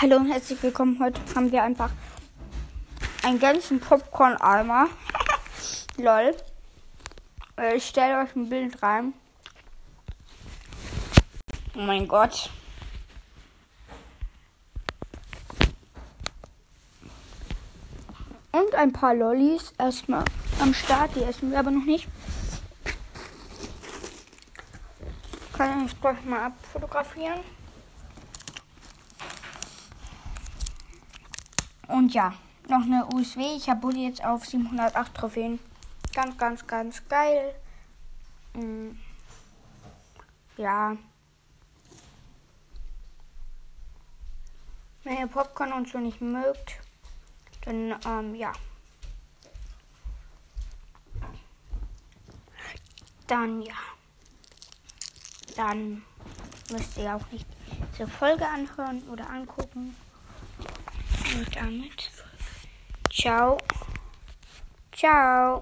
Hallo und herzlich willkommen. Heute haben wir einfach einen ganzen Popcorn-Eimer. Lol. Äh, Ich stelle euch ein Bild rein. Oh mein Gott. Und ein paar Lollis erstmal am Start. Die essen wir aber noch nicht. Kann ich gleich mal abfotografieren. Und ja, noch eine USW. Ich habe jetzt auf 708 Trophäen. Ganz, ganz, ganz geil. Mm. Ja. Wenn ihr Popcorn und so nicht mögt, dann, ähm, ja. Dann, ja. Dann müsst ihr auch nicht diese Folge anhören oder angucken. Und damit. Ciao. Ciao.